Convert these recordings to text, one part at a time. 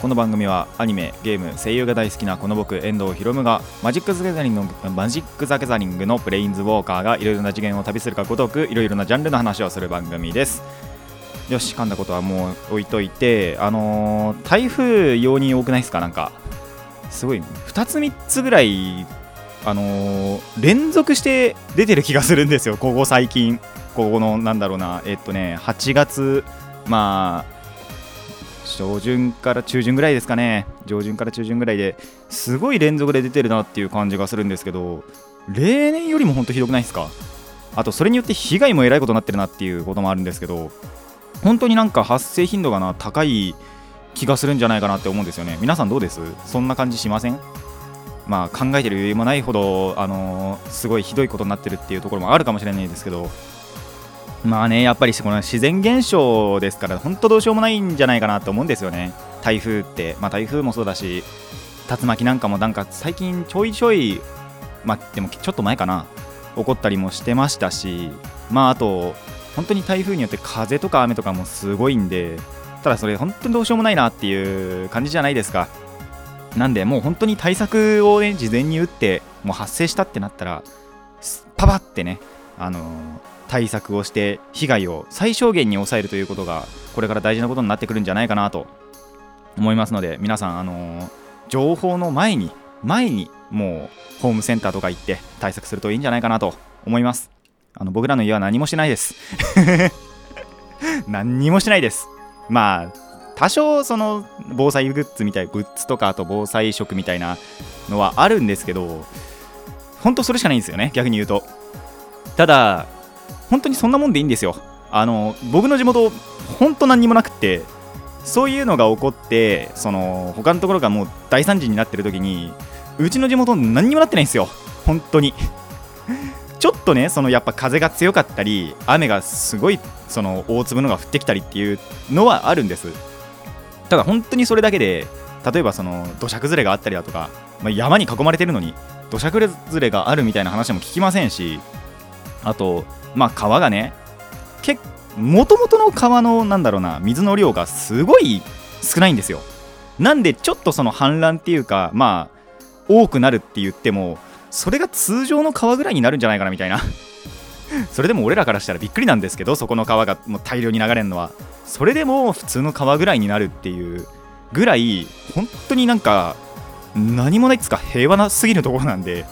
この番組はアニメゲーム声優が大好きなこの僕遠藤ひろむがマジック・ザ・ギャザリングのマジック・ザ・ギャザリングのプレインズ・ウォーカーがいろいろな次元を旅するかごとくいろいろなジャンルの話をする番組です。よし噛んだことはもう置いといてあのー台風用に多くないですかなんか。すごい2つ3つぐらいあのー連続して出てる気がするんですよ。ここ最近。ここのなんだろうな。えっとね8月まあ上旬から中旬ぐらいですかね。上旬から中旬ぐらいですごい連続で出てるなっていう感じがするんですけど例年よりも本当ひどくないですか？あとそれによって被害もえらいことになってるなっていうこともあるんですけど本当になんか発生頻度がな高い気がするんじゃないかなって思うんですよね。皆さんどうです？そんな感じしません？まあ考えてる余裕もないほどあのーすごいひどいことになってるっていうところもあるかもしれないですけどまあねやっぱりこの自然現象ですから本当どうしようもないんじゃないかなと思うんですよね。台風って。まあ台風もそうだし竜巻なんかもなんか最近ちょいちょいまあでもちょっと前かな。起こったりもしてましたしまああと本当に台風によって風とか雨とかもすごいんでただそれ本当にどうしようもないなっていう感じじゃないですか。なんでもう本当に対策をね事前に打ってもう発生したってなったらパパってねあのー対策をして被害を最小限に抑えるということがこれから大事なことになってくるんじゃないかなと思いますので皆さんあのー情報の前に前にもうホームセンターとか行って対策するといいんじゃないかなと思います。あの僕らの家は何もしないです。何にもしないです。まあ多少その防災グッズみたいグッズとかあと防災食みたいなのはあるんですけど本当それしかないんですよね逆に言うと。ただ本当にそんなもんでいいんですよ。あの僕の地元本当何にもなくってそういうのが起こってその他のところがもう大惨事になってる時にうちの地元何にもなってないんですよ。本当に。ちょっとねそのやっぱ風が強かったり雨がすごいその大粒のが降ってきたりっていうのはあるんです。ただ本当にそれだけで例えばその土砂崩れがあったりだとか、まあ、山に囲まれてるのに土砂崩れがあるみたいな話も聞きませんしあとまあ川がねもともとの川のなんだろうな水の量がすごい少ないんですよ。なんでちょっとその氾濫っていうかまあ多くなるって言ってもそれが通常の川ぐらいになるんじゃないかなみたいな。それでも俺らからしたらびっくりなんですけどそこの川がもう大量に流れるのは。それでも普通の川ぐらいになるっていうぐらい本当になんか何もないっつか平和なすぎるところなんで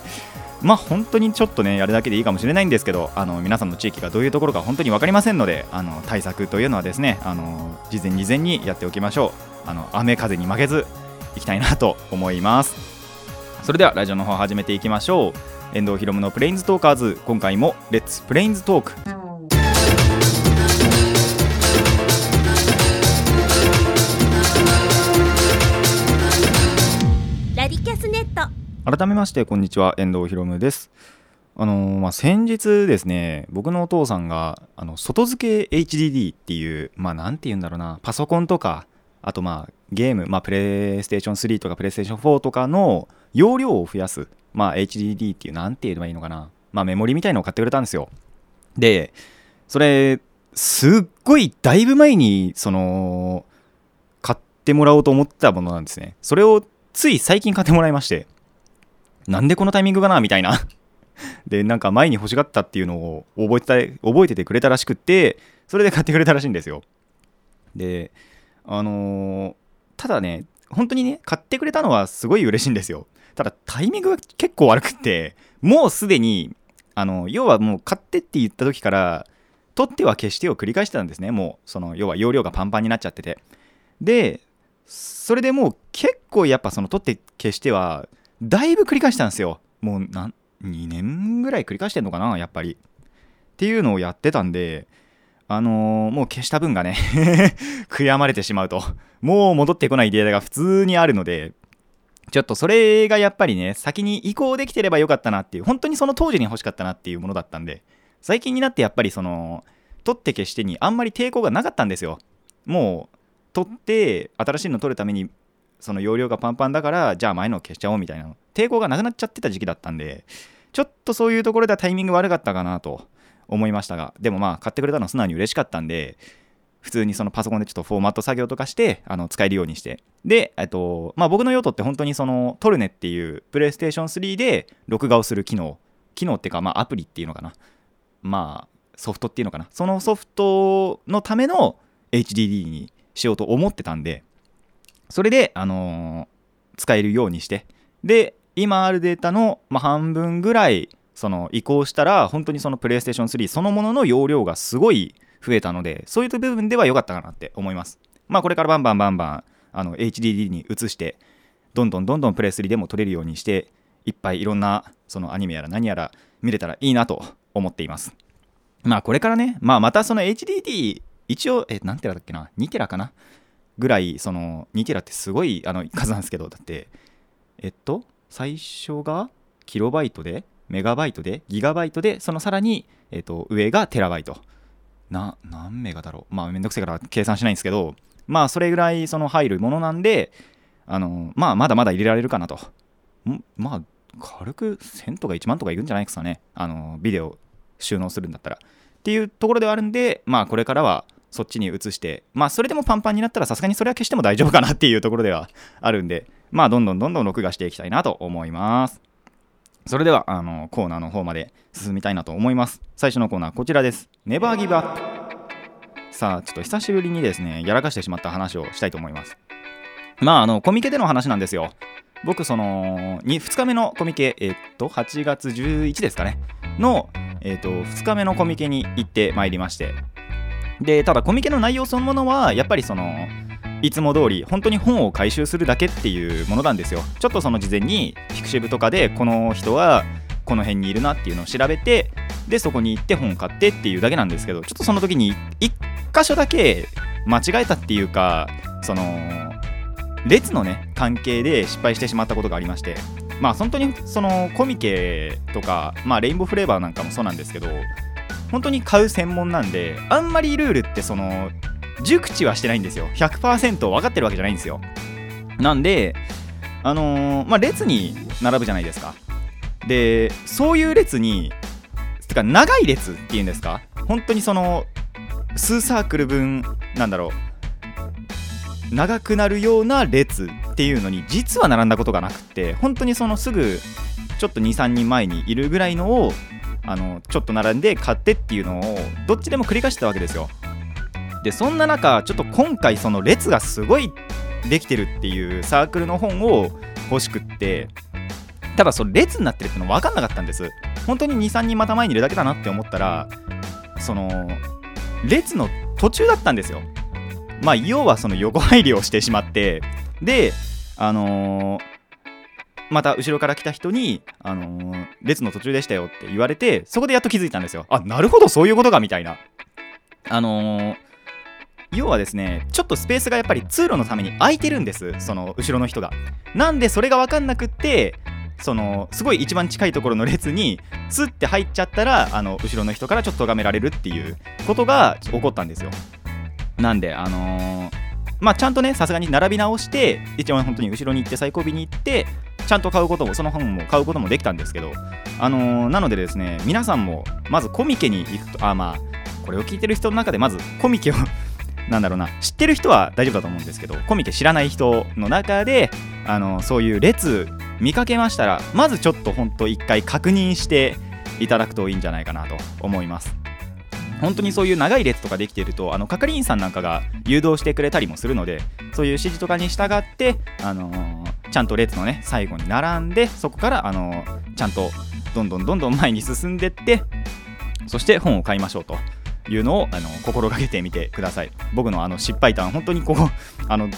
まあ本当にちょっとねやるだけでいいかもしれないんですけどあの皆さんの地域がどういうところか本当に分かりませんのであの対策というのはですねあの事前事前にやっておきましょう。あの雨風に負けずいきたいなと思います。それではラジオの方始めていきましょう。遠藤ひろむのプレインズトーカーズ。今回もレッツプレインズトーク。改めましてこんにちは。遠藤ひろむです。あのーまあ、先日ですね僕のお父さんがあの外付け HDD っていうまあなんて言うんだろうな。パソコンとかあとまあゲーム、まあ、プレイステーション3とかプレイステーション4とかの容量を増やす、まあ、HDD っていうなんて言えばいいのかな、まあ、メモリみたいのを買ってくれたんですよ。でそれすっごいだいぶ前にその買ってもらおうと思ってたものなんですね。それをつい最近買ってもらいまして。なんでこのタイミングかなみたいな。でなんか前に欲しがったっていうのを覚えてた覚えててくれたらしくってそれで買ってくれたらしいんですよ。であのーただね本当にね買ってくれたのはすごい嬉しいんですよ。ただタイミングが結構悪くってもうすでにあの要はもう買ってって言った時から取っては消してを繰り返してたんですね。もうその要は容量がパンパンになっちゃってて。でそれでもう結構やっぱその取って消してはだいぶ繰り返したんですよ。もうなん2年ぐらい繰り返してんのかなやっぱり。っていうのをやってたんであのーもう消した分がね 悔やまれてしまうと。もう戻ってこないデータが普通にあるのでちょっとそれがやっぱりね先に移行できてればよかったなっていう本当にその当時に欲しかったなっていうものだったんで最近になってやっぱりその取って消してにあんまり抵抗がなかったんですよ。もう取って新しいの取るためにその容量がパンパンだからじゃあ前の消しちゃおうみたいな抵抗がなくなっちゃってた時期だったんでちょっとそういうところではタイミング悪かったかなと思いましたがでもまあ買ってくれたの素直に嬉しかったんで普通にそのパソコンでちょっとフォーマット作業とかしてあの使えるようにして。で、えっとまあ、僕の用途って本当にそのトルネっていうプレイステーション3で録画をする機能。機能っていうかまあアプリっていうのかな。まあソフトっていうのかな。そのソフトのための HDD にしようと思ってたんでそれで、あのー使えるようにして。で今あるデータの、まあ、半分ぐらいその移行したら本当にそのプレイステーション3そのものの容量がすごい増えたのでそういう部分では良かったかなって思います。まあこれからバンバンバンバンあの HDD に移してどんどんどんどんプレイ3でも撮れるようにしていっぱいいろんなそのアニメやら何やら見れたらいいなと思っています。まあこれからねまあまたその HDD 一応え何テラだっけな？2テラかな？ぐらいその2テラってすごいあの数なんですけどだって。えっと最初がキロバイトでメガバイトでギガバイトでそのさらに、えっと、上がテラバイト。な何メガだろう。まあめんどくせえから計算しないんですけどまあそれぐらいその入るものなんであのまあまだまだ入れられるかなと。まあ軽く1000とか1万とかいくんじゃないですかね。あのビデオ収納するんだったら。っていうところではあるんでまあこれからはそっちに移してまあそれでもパンパンになったらさすがにそれは消しても大丈夫かなっていうところではあるんでまあどんどんどんどん録画していきたいなと思います。それではあのコーナーの方まで進みたいなと思います。最初のコーナーこちらですネバーギブアップさあちょっと久しぶりにですねやらかしてしまった話をしたいと思います。まああのコミケでの話なんですよ。僕その 2, 2日目のコミケえっと8月11ですかね。のえっと2日目のコミケに行ってまいりまして。でただコミケの内容そのものはやっぱりそのいつも通り本当に本を回収するだけっていうものなんですよ。ちょっとその事前にピクシブとかでこの人はこの辺にいるなっていうのを調べてでそこに行って本を買ってっていうだけなんですけどちょっとその時に1箇所だけ間違えたっていうかその列のね関係で失敗してしまったことがありましてまあ本当にそのコミケとかまあレインボーフレーバーなんかもそうなんですけど本当に買う専門なんであんまりルールってその熟知はしてないんですよ。100%分かってるわけじゃないんですよ。なんであのー、まあ列に並ぶじゃないですか。でそういう列にてか長い列っていうんですか。本当にその数サークル分なんだろう。長くなるような列っていうのに実は並んだことがなくって本当にそのすぐちょっと23人前にいるぐらいのをあのちょっと並んで買ってっていうのをどっちでも繰り返してたわけですよ。でそんな中ちょっと今回その列がすごいできてるっていうサークルの本を欲しくってただその列になってるっての分かんなかったんです。本当に23人また前にいるだけだなって思ったらその列の途中だったんですよ。まあ要はその横入りをしてしまって。であのーまた後ろから来た人に、あのー列の途中でしたよって言われてそこでやっと気づいたんですよ。あなるほどそういうことかみたいな。あのー要はですねちょっとスペースがやっぱり通路のために空いてるんですその後ろの人が。なんでそれが分かんなくってそのすごい一番近いところの列にスッて入っちゃったらあの後ろの人からちょっと咎められるっていうことが起こったんですよ。なんであのーまあちゃんとねさすがに並び直して一応本当に後ろに行って最後尾に行ってちゃんと買うこともその本も買うこともできたんですけどあのーなのでですね皆さんもまずコミケに行くとあまあこれを聞いてる人の中でまずコミケを なんだろうな知ってる人は大丈夫だと思うんですけどコミケ知らない人の中であのそういう列見かけましたらまずちょっと本当一回確認していただくといいんじゃないかなと思います。本当にそういう長い列とかできているとあの係員さんなんかが誘導してくれたりもするのでそういう指示とかに従って、あのーちゃんと列のね最後に並んでそこから、あのーちゃんとどんどんどんどん前に進んでってそして本を買いましょうというのをあの心がけてみてください。僕のあの失敗談本当にここあの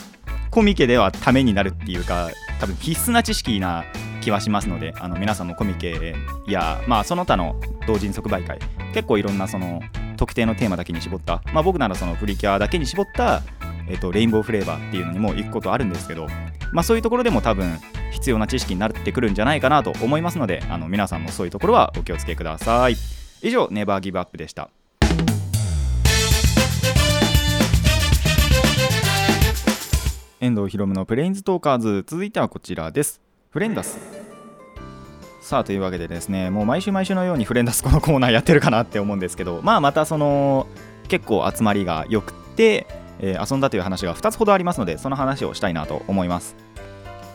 コミケではためになるっていうか多分必須な知識な気はしますのであの皆さんもコミケや、まあ、その他の同人即売会結構いろんなその特定のテーマだけに絞った、まあ、僕ならそのプリキュアだけに絞った、えっとレインボーフレーバーっていうのにも行くことあるんですけど、まあ、そういうところでも多分必要な知識になってくるんじゃないかなと思いますのであの皆さんもそういうところはお気をつけください。以上ネバーギブアップでした。遠藤ひろむのプレインズトーカーズ。続いてはこちらです。フレンダス。さあというわけでですねもう毎週毎週のようにフレンダスこのコーナーやってるかなって思うんですけど まあまたその結構集まりが良くて、えー遊んだという話が2つほどありますのでその話をしたいなと思います。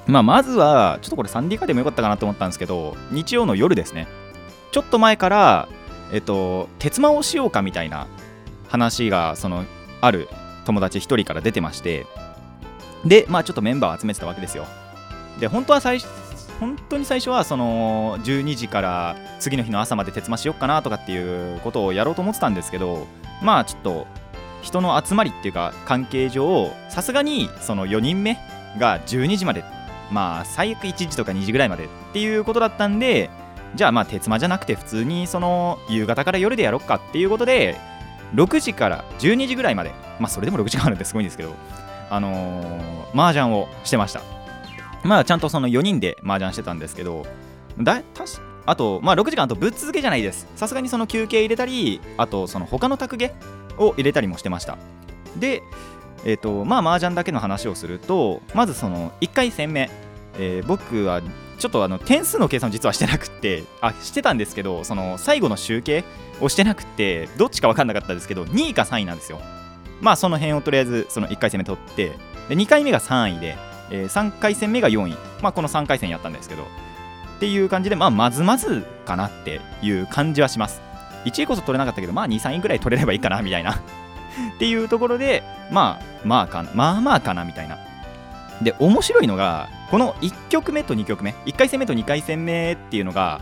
まあまずはちょっとこれ 3D 化でもよかったかなと思ったんですけど日曜の夜ですね。ちょっと前からえっと鉄馬をしようかみたいな話がそのある友達1人から出てましてでまあちょっとメンバーを集めてたわけですよ。で本当は最本当に最初はその12時から次の日の朝まで鉄馬しよっかなとかっていうことをやろうと思ってたんですけどまあちょっと人の集まりっていうか関係上さすがにその4人目が12時までまあ最悪1時とか2時ぐらいまでっていうことだったんでじゃあまあ鉄馬じゃなくて普通にその夕方から夜でやろっかっていうことで6時から12時ぐらいまでまあそれでも6時間あるんですごいんですけどあのー、麻雀をしてました。まあちゃんとその4人で麻雀してたんですけどだたしあとまあ6時間あとぶっ続けじゃないです。さすがにその休憩入れたりあとその他の卓芸を入れたりもしてました。でえっ、とまあ麻雀だけの話をするとまずその1回戦目、えー僕はちょっとあの点数の計算を実はしてなくてあしてたんですけどその最後の集計をしてなくてどっちか分かんなかったですけど2位か3位なんですよ。まあその辺をとりあえずその1回戦目取ってで2回目が3位で、え3回戦目が4位。まあこの3回戦やったんですけど。っていう感じでまあまずまずかなっていう感じはします。1位こそ取れなかったけどまあ23位ぐらい取れればいいかなみたいな。っていうところでまあまあかなまあまあかなみたいな。で面白いのがこの1曲目と2曲目1回戦目と2回戦目っていうのが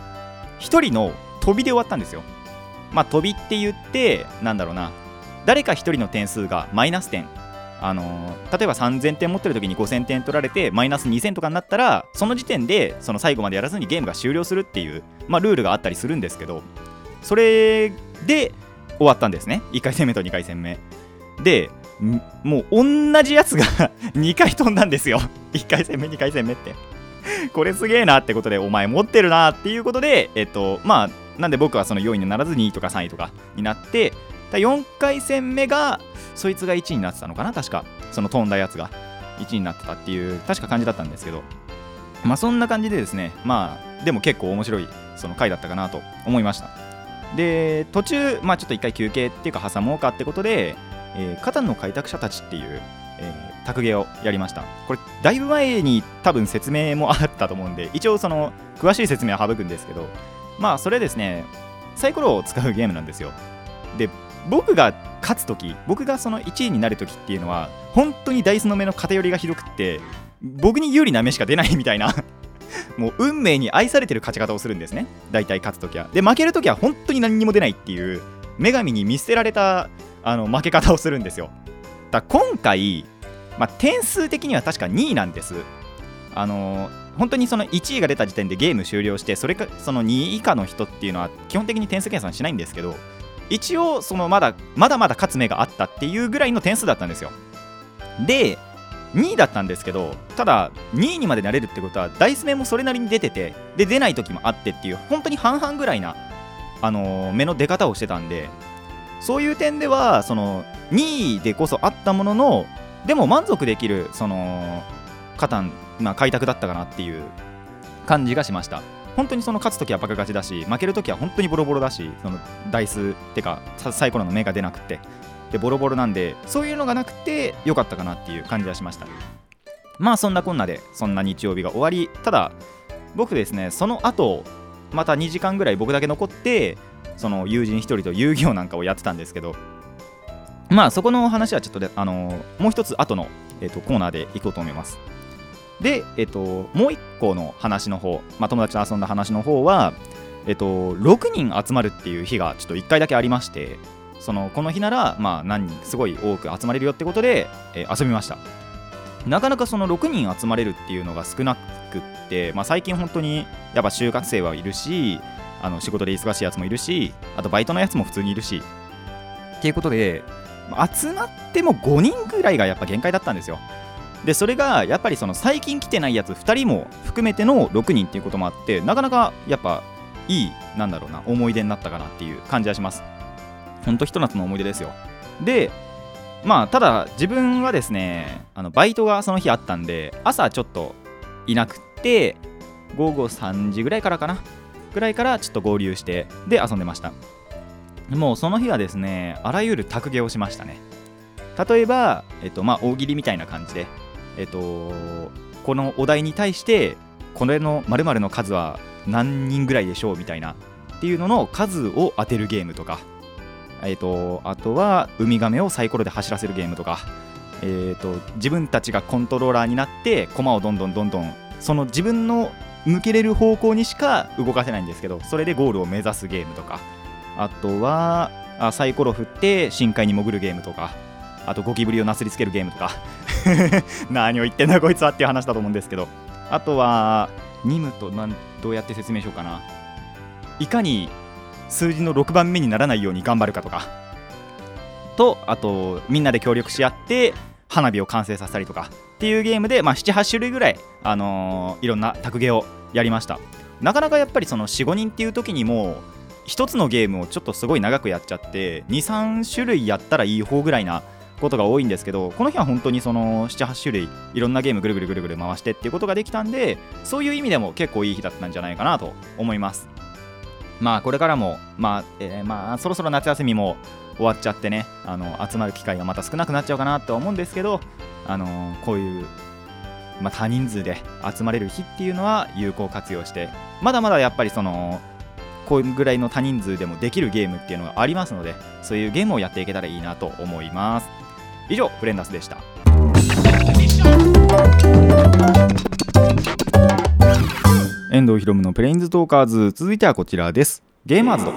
1人の飛びで終わったんですよ。まあ飛びって言ってなんだろうな。誰か1人の点数がマイナス点。あの例えば3000点持ってる時に5000点取られてマイナス2000とかになったらその時点でその最後までやらずにゲームが終了するっていう、まあ、ルールがあったりするんですけどそれで終わったんですね。1回戦目と2回戦目。でもう同じやつが 2回飛んだんですよ。1回戦目2回戦目って。これすげえなってことでお前持ってるなっていうことでえっとまあなんで僕はその4位にならず2位とか3位とかになって4回戦目がそいつが1位になってたのかな確か。その飛んだやつが。1位になってたっていう確か感じだったんですけど。まあそんな感じでですねまあでも結構面白いその回だったかなと思いました。で途中まあちょっと一回休憩っていうか挟もうかってことで、えー、カタンの開拓者たちっていう、えー卓芸をやりました。これだいぶ前に多分説明もあったと思うんで一応その詳しい説明は省くんですけどまあそれですねサイコロを使うゲームなんですよ。で僕が勝つ時僕がその1位になる時っていうのは本当にダイスの目の偏りがひどくって僕に有利な目しか出ないみたいな もう運命に愛されてる勝ち方をするんですね。大体勝つ時は。で負ける時は本当に何にも出ないっていう女神に見捨てられたあの負け方をするんですよ。だ今回、まあ、点数的には確か2位なんです。あの本当にその1位が出た時点でゲーム終了してそれかその2位以下の人っていうのは基本的に点数計算しないんですけど一応そのまだまだまだ勝つ目があったっていうぐらいの点数だったんですよ。で2位だったんですけどただ2位にまでなれるってことはダイス目もそれなりに出ててで出ない時もあってっていう本当に半々ぐらいな、あのー目の出方をしてたんでそういう点ではその2位でこそあったもののでも満足できるそのカタン、まあ、開拓だったかなっていう感じがしました。本当にその勝つ時はバカ勝ちだし負ける時は本当にボロボロだしそのダイスってかサイコロの目が出なくて。でボロボロなんでそういうのがなくて良かったかなっていう感じはしました。まあそんなこんなでそんな日曜日が終わり。ただ僕ですねその後また2時間ぐらい僕だけ残ってその友人1人と遊戯王なんかをやってたんですけどまあそこの話はちょっとで、あのーもう一つ後の、えー、とコーナーでいこうと思います。で、えっともう一個の話の方、まあ、友達と遊んだ話の方は、えっと6人集まるっていう日がちょっと1回だけありましてそのこの日なら、まあ、何人すごい多く集まれるよってことで、えー遊びました。なかなかその6人集まれるっていうのが少なくって、まあ、最近本当にやっぱ就活生はいるしあの仕事で忙しいやつもいるしあとバイトのやつも普通にいるしっていうことで集まっても5人ぐらいがやっぱ限界だったんですよ。でそれがやっぱりその最近来てないやつ2人も含めての6人っていうこともあってなかなかやっぱいいなんだろうな思い出になったかなっていう感じはします。ほんとひと夏の思い出ですよ。でまあただ自分はですねあのバイトがその日あったんで朝ちょっといなくって午後3時ぐらいからかなぐらいからちょっと合流してで遊んでました。もうその日はですねあらゆる卓芸をしましたね。例えば、えっとまあ、大喜利みたいな感じで、えっと、このお題に対してこれの〇〇の数は何人ぐらいでしょうみたいなっていうのの数を当てるゲームとか、えっと、あとはウミガメをサイコロで走らせるゲームとか、えっと、自分たちがコントローラーになって駒をどんどんどんどんその自分の向けれる方向にしか動かせないんですけどそれでゴールを目指すゲームとかあとはあサイコロ振って深海に潜るゲームとかあとゴキブリをなすりつけるゲームとか 何を言ってんだこいつはっていう話だと思うんですけど。あとはニムとなんどうやって説明しようかな。いかに数字の6番目にならないように頑張るかとか。とあとみんなで協力し合って花火を完成させたりとか。っていうゲームで、まあ、78種類ぐらい、あのーいろんな卓芸をやりました。なかなかやっぱりその45人っていう時にも1つのゲームをちょっとすごい長くやっちゃって23種類やったらいい方ぐらいなことが多いんですけどこの日は本当にその78種類いろんなゲームぐるぐるぐるぐる回してっていうことができたんでそういう意味でも結構いい日だったんじゃないかなと思います。まあこれからもまあ、えーまあそろそろ夏休みも終わっちゃってねあの集まる機会がまた少なくなっちゃうかなとは思うんですけどあのーこういうまあ、多人数で集まれる日っていうのは有効活用してまだまだやっぱりそのこういうぐらいの多人数でもできるゲームっていうのがありますのでそういうゲームをやっていけたらいいなと思います。以上フレンダスでした。遠藤ひろむのプレインズトーカーズ。続いてはこちらです。ゲーマーズド。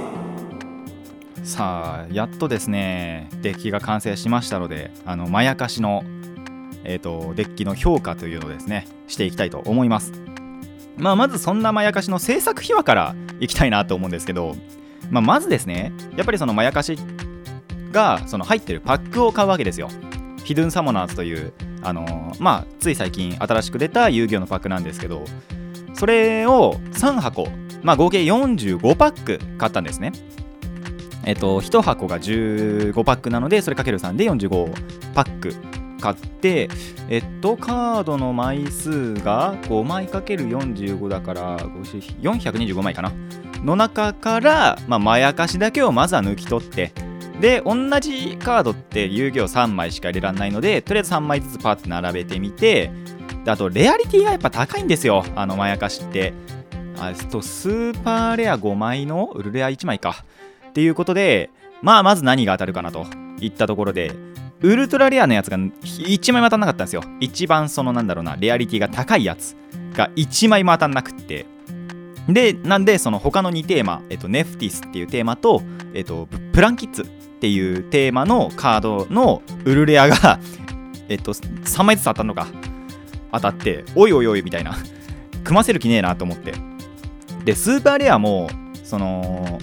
さあやっとですねデッキが完成しましたのであのまやかしのえー、とデッキの評価というのをですねしていきたいと思います、まあ、まずそんなまやかしの制作秘話からいきたいなと思うんですけど、まあ、まずですねやっぱりそのまやかしがその入ってるパックを買うわけですよ。ヒドゥンサモナーズというあのーまあつい最近新しく出た遊戯王のパックなんですけどそれを3箱、まあ、合計45パック買ったんですね。えっと1箱が15パックなのでそれかける3で45パック買ってえっとカードの枚数が5枚かける45だから425枚かな。の中から、まあ、まやかしだけをまずは抜き取ってで同じカードって遊戯王3枚しか入れられないのでとりあえず3枚ずつパッと並べてみてであとレアリティがやっぱ高いんですよ。あのまやかしって。あとスーパーレア5枚のウルレア1枚か。っていうことでまあまず何が当たるかなと。いったところで。ウルトラレアのやつが1枚も当たんなかったんですよ。一番そのなんだろうなレアリティが高いやつが1枚も当たんなくって。でなんでその他の2テーマ、えっと、ネフティスっていうテーマと、えっと、プランキッズっていうテーマのカードのウルレアが えっと3枚ずつ当たるのか当たっておいおいおいみたいな 組ませる気ねえなと思って。でスーパーレアもその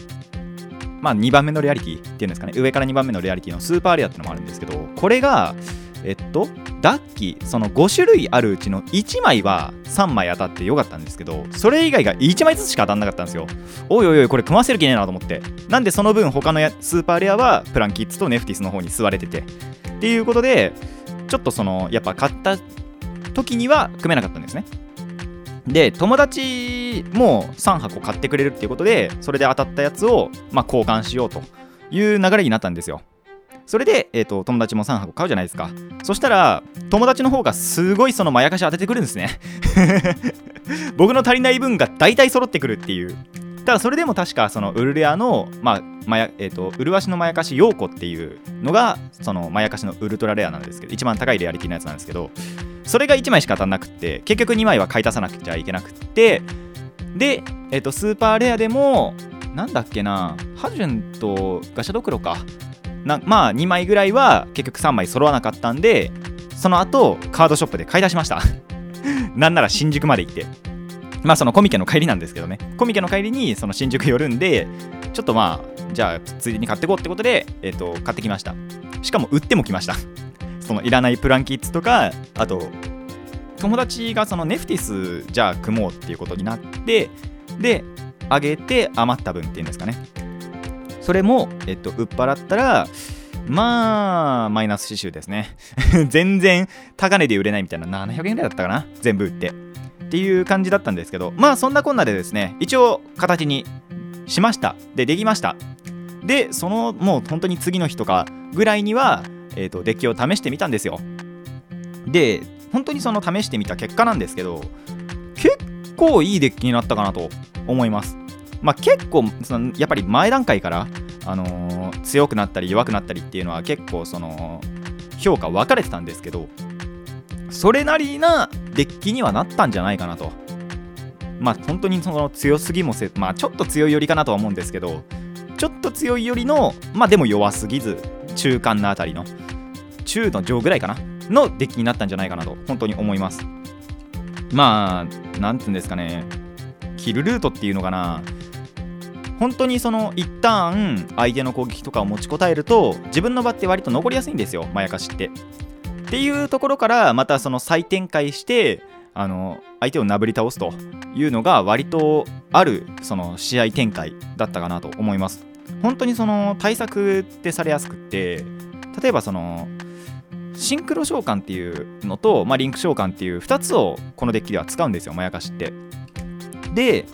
まあ2番目のレアリティっていうんですかね。上から2番目のレアリティのスーパーレアってのもあるんですけどこれがえっとダッキその5種類あるうちの1枚は3枚当たってよかったんですけどそれ以外が1枚ずつしか当たんなかったんですよ。おいおいおいこれ組ませる気ねえなと思って。なんでその分他のやスーパーレアはプランキッズとネフティスの方に座れてて。っていうことでちょっとそのやっぱ買った時には組めなかったんですね。で友達も3箱買ってくれるっていうことでそれで当たったやつを、まあ、交換しようという流れになったんですよ。それで、えー、と友達も3箱買うじゃないですか。そしたら友達の方がすごいそのまやかし当ててくるんですね。僕の足りない分が大体揃ってくるっていう。ただそれでも確かそのウルレアの、まあまやえー、とウルワシのまやかしヨーコっていうのがそのまやかしのウルトラレアなんですけど一番高いレアリティのやつなんですけどそれが1枚しか当たんなくって結局2枚は買い足さなくちゃいけなくってで、えっとスーパーレアでもなんだっけなハジュンとガシャドクロか。なまあ2枚ぐらいは結局3枚揃わなかったんでその後カードショップで買い出しました。なんなら新宿まで行って。まあそのコミケの帰りなんですけどね。コミケの帰りにその新宿寄るんでちょっとまあじゃあついでに買ってこうってことで、えっと買ってきました。しかも売ってもきました。そのいらないプランキッズとかあと友達がそのネフティスじゃあ組もうっていうことになってで上げて余った分っていうんですかね。それも、えっと、売っ払ったらまあマイナス刺繍ですね。全然高値で売れないみたいな700円ぐらいだったかな全部売って。っていう感じだったんですけどまあそんなこんなでですね一応形にしました。でできました。でそのもう本当に次の日とかぐらいには、えーと、デッキを試してみたんですよ。で本当にその試してみた結果なんですけど結構いいデッキになったかなと思います。まあ結構そのやっぱり前段階からあのー、強くなったり弱くなったりっていうのは結構その評価分かれてたんですけどそれなりなデッキにはなったんじゃないかなと。まあ本当にその強すぎもせまあちょっと強い寄りかなとは思うんですけどちょっと強い寄りのまあでも弱すぎず中間のあたりの中の上ぐらいかなのデッキになったんじゃないかなと本当に思います。まあなんていうんですかねキルルートっていうのかな本当にその一旦相手の攻撃とかを持ちこたえると自分の場って割と残りやすいんですよまやかしって。っていうところからまたその再展開してあの相手をなぶり倒すというのが割とあるその試合展開だったかなと思います。本当にその対策ってされやすくって例えばそのシンクロ召喚っていうのと、まあ、リンク召喚っていう2つをこのデッキでは使うんですよまやかしって。で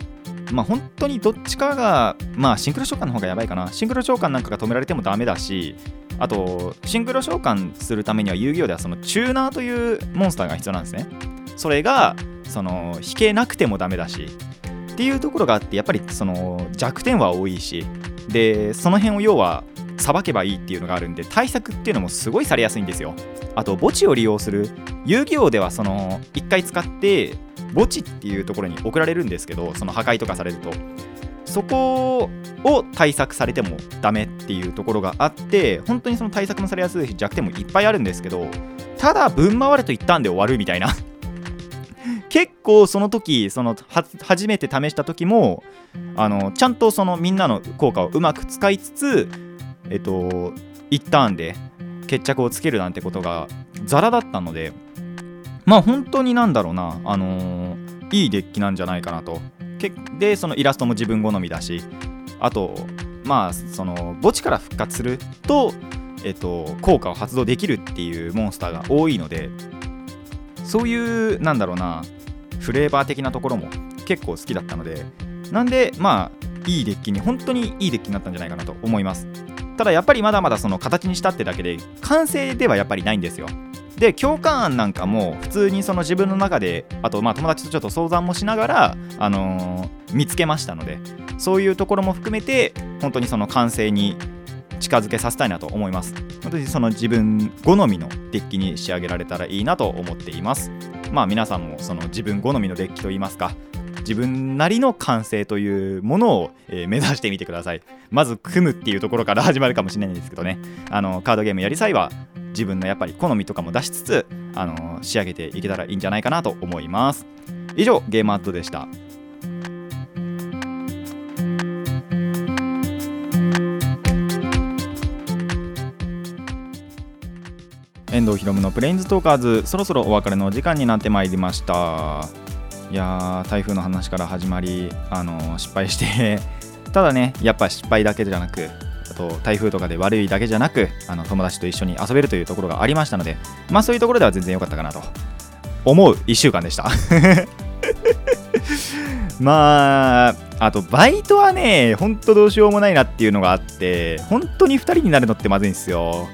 まあ本当にどっちかがまあシンクロ召喚の方がやばいかな。シンクロ召喚なんかが止められてもダメだしあとシンクロ召喚するためには遊戯王ではそのチューナーというモンスターが必要なんですね。それがその引けなくてもダメだしっていうところがあってやっぱりその弱点は多いしでその辺を要はさばけばいいっていうのがあるんで対策っていうのもすごいされやすいんですよ。あと墓地を利用する。遊戯王ではその1回使って墓地っていうところに送られるんですけどその破壊とかされると。そこを対策されてもダメっていうところがあって本当にその対策もされやすい弱点もいっぱいあるんですけどただ分回れと言ったんで終わるみたいな。結構その時その初めて試した時もあのちゃんとそのみんなの効果をうまく使いつつえっと一ターンで決着をつけるなんてことがザラだったのでまあ本当になんだろうな、あのー、いいデッキなんじゃないかなと。で、そのイラストも自分好みだし、あと、まあ、その墓地から復活すると、えっと、効果を発動できるっていうモンスターが多いので、そういう、なんだろうな、フレーバー的なところも結構好きだったので、なんで、まあ、いいデッキに、本当にいいデッキになったんじゃないかなと思います。ただやっぱりまだまだその形にしたってだけで完成ではやっぱりないんですよで共感案なんかも普通にその自分の中であとまあ友達とちょっと相談もしながら、あのー、見つけましたのでそういうところも含めて本当にその完成に近づけさせたいなと思います。本当にその自分好みのデッキに仕上げられたらいいなと思っています。まあ皆さんもその自分好みのデッキといいますか自分なりの完成というものを、えー、目指してみてください。まず組むっていうところから始まるかもしれないんですけどね。あのカードゲームやりさいは自分のやっぱり好みとかも出しつつ、あの仕上げていけたらいいんじゃないかなと思います。以上ゲームアットでした。遠藤ひろむのプレインズトーカーズそろそろお別れの時間になってまいりました。や台風の話から始まりあの失敗して ただねやっぱ失敗だけじゃなくあと台風とかで悪いだけじゃなくあの友達と一緒に遊べるというところがありましたのでまあそういうところでは全然良かったかなと思う1週間でした。まああとバイトはねほんとどうしようもないなっていうのがあって本当に2人になるのってまずいんですよ。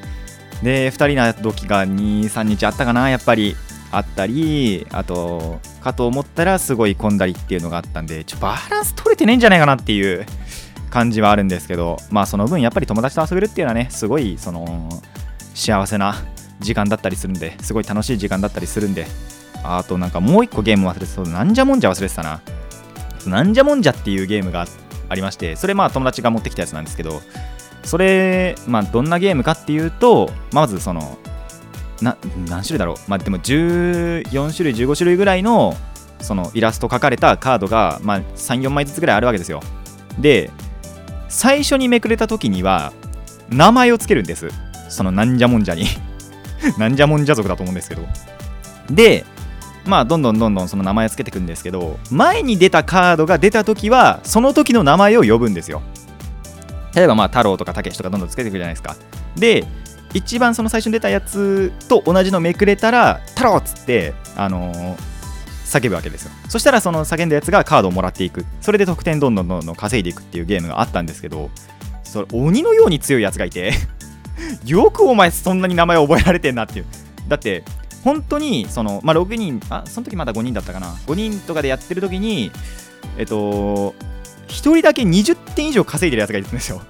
で2人な時が23日あったかなやっぱり。あったりあとかと思ったらすごい混んだりっていうのがあったんでちょバランス取れてねえんじゃないかなっていう感じはあるんですけどまあその分やっぱり友達と遊べるっていうのはねすごいその幸せな時間だったりするんですごい楽しい時間だったりするんであとなんかもう一個ゲーム忘れてそうなんじゃもんじゃ忘れてたな。なんじゃもんじゃっていうゲームがありましてそれまあ友達が持ってきたやつなんですけどそれまあどんなゲームかっていうとまずそのな何種類だろう？まあでも14種類15種類ぐらいのそのイラスト描かれたカードが、まあ、34枚ずつぐらいあるわけですよ。で最初にめくれた時には名前をつけるんです。そのなんじゃもんじゃに。なんじゃもんじゃ族だと思うんですけど。でまあどんどんどんどんその名前をつけていくんですけど前に出たカードが出た時はその時の名前を呼ぶんですよ。例えばまあ太郎とかたけしとかどんどんつけていくじゃないですか。で一番その最初に出たやつと同じのめくれたら太郎っつってあのー叫ぶわけですよ。そしたらその叫んだやつがカードをもらっていく。それで得点どんどんどんどん稼いでいくっていうゲームがあったんですけどそれ鬼のように強いやつがいて よくお前そんなに名前覚えられてんなっていう。だって本当にそのまあ6人あその時まだ5人だったかな。5人とかでやってる時にえっと1人だけ20点以上稼いでるやつがいるんですよ。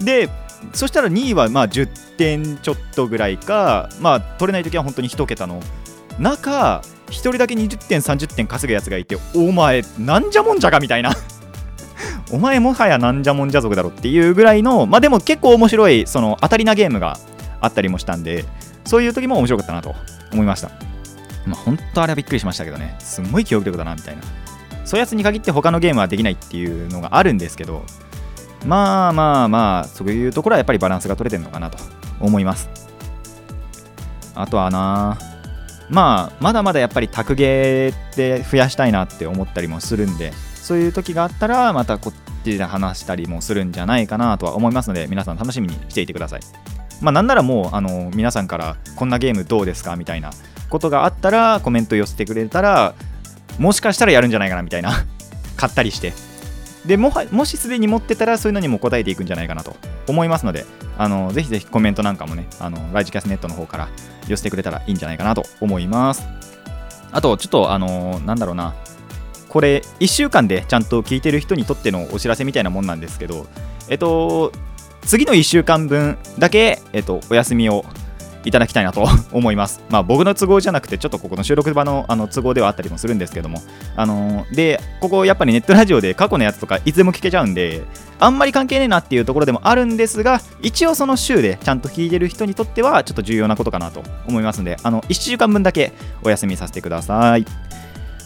でそしたら2位はまあ10点ちょっとぐらいかまあ取れない時は本当に1桁の中1人だけ20点30点稼ぐやつがいてお前なんじゃもんじゃかみたいな。お前もはやなんじゃもんじゃ族だろっていうぐらいのまあでも結構面白いその当たりなゲームがあったりもしたんでそういう時も面白かったなと思いました。まあ本当あれはびっくりしましたけどね。すんごい記憶力だなみたいな。そういうやつに限って他のゲームはできないっていうのがあるんですけどまあまあまあそういうところはやっぱりバランスが取れてるのかなと思います。あとはなまあまだまだやっぱり卓ゲーで増やしたいなって思ったりもするんでそういう時があったらまたこっちで話したりもするんじゃないかなとは思いますので皆さん楽しみにしていてください。まあなんならもうあの皆さんからこんなゲームどうですかみたいなことがあったらコメント寄せてくれたらもしかしたらやるんじゃないかなみたいな買ったりして。でもはもしすでに持ってたらそういうのにも答えていくんじゃないかなと思いますのであのぜひぜひコメントなんかもねあのライジキャスネットの方から寄せてくれたらいいんじゃないかなと思います。あとちょっとあのなんだろうな。これ1週間でちゃんと聞いてる人にとってのお知らせみたいなもんなんですけどえっと次の1週間分だけ、えっと、お休みをいただきたいなと 思います。まあ僕の都合じゃなくて、ちょっとここの収録場のあの都合ではあったりもするんですけども、あのーで、ここやっぱりネットラジオで過去のやつとかいつでも聞けちゃうんで、あんまり関係ねえなっていうところでもあるんですが、一応その週でちゃんと聞いてる人にとってはちょっと重要なことかなと思いますので、あの1週間分だけお休みさせてください。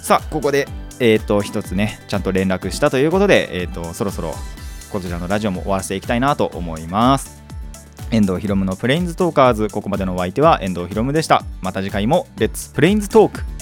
さあ、ここで、えっ、と、一つね、ちゃんと連絡したということで、えっ、と、そろそろこちらのラジオも終わらせていきたいなと思います。遠藤ひろむのプレインズトーカーズ。ここまでのお相手は遠藤ひろむでした。また次回もレッツプレインズトーク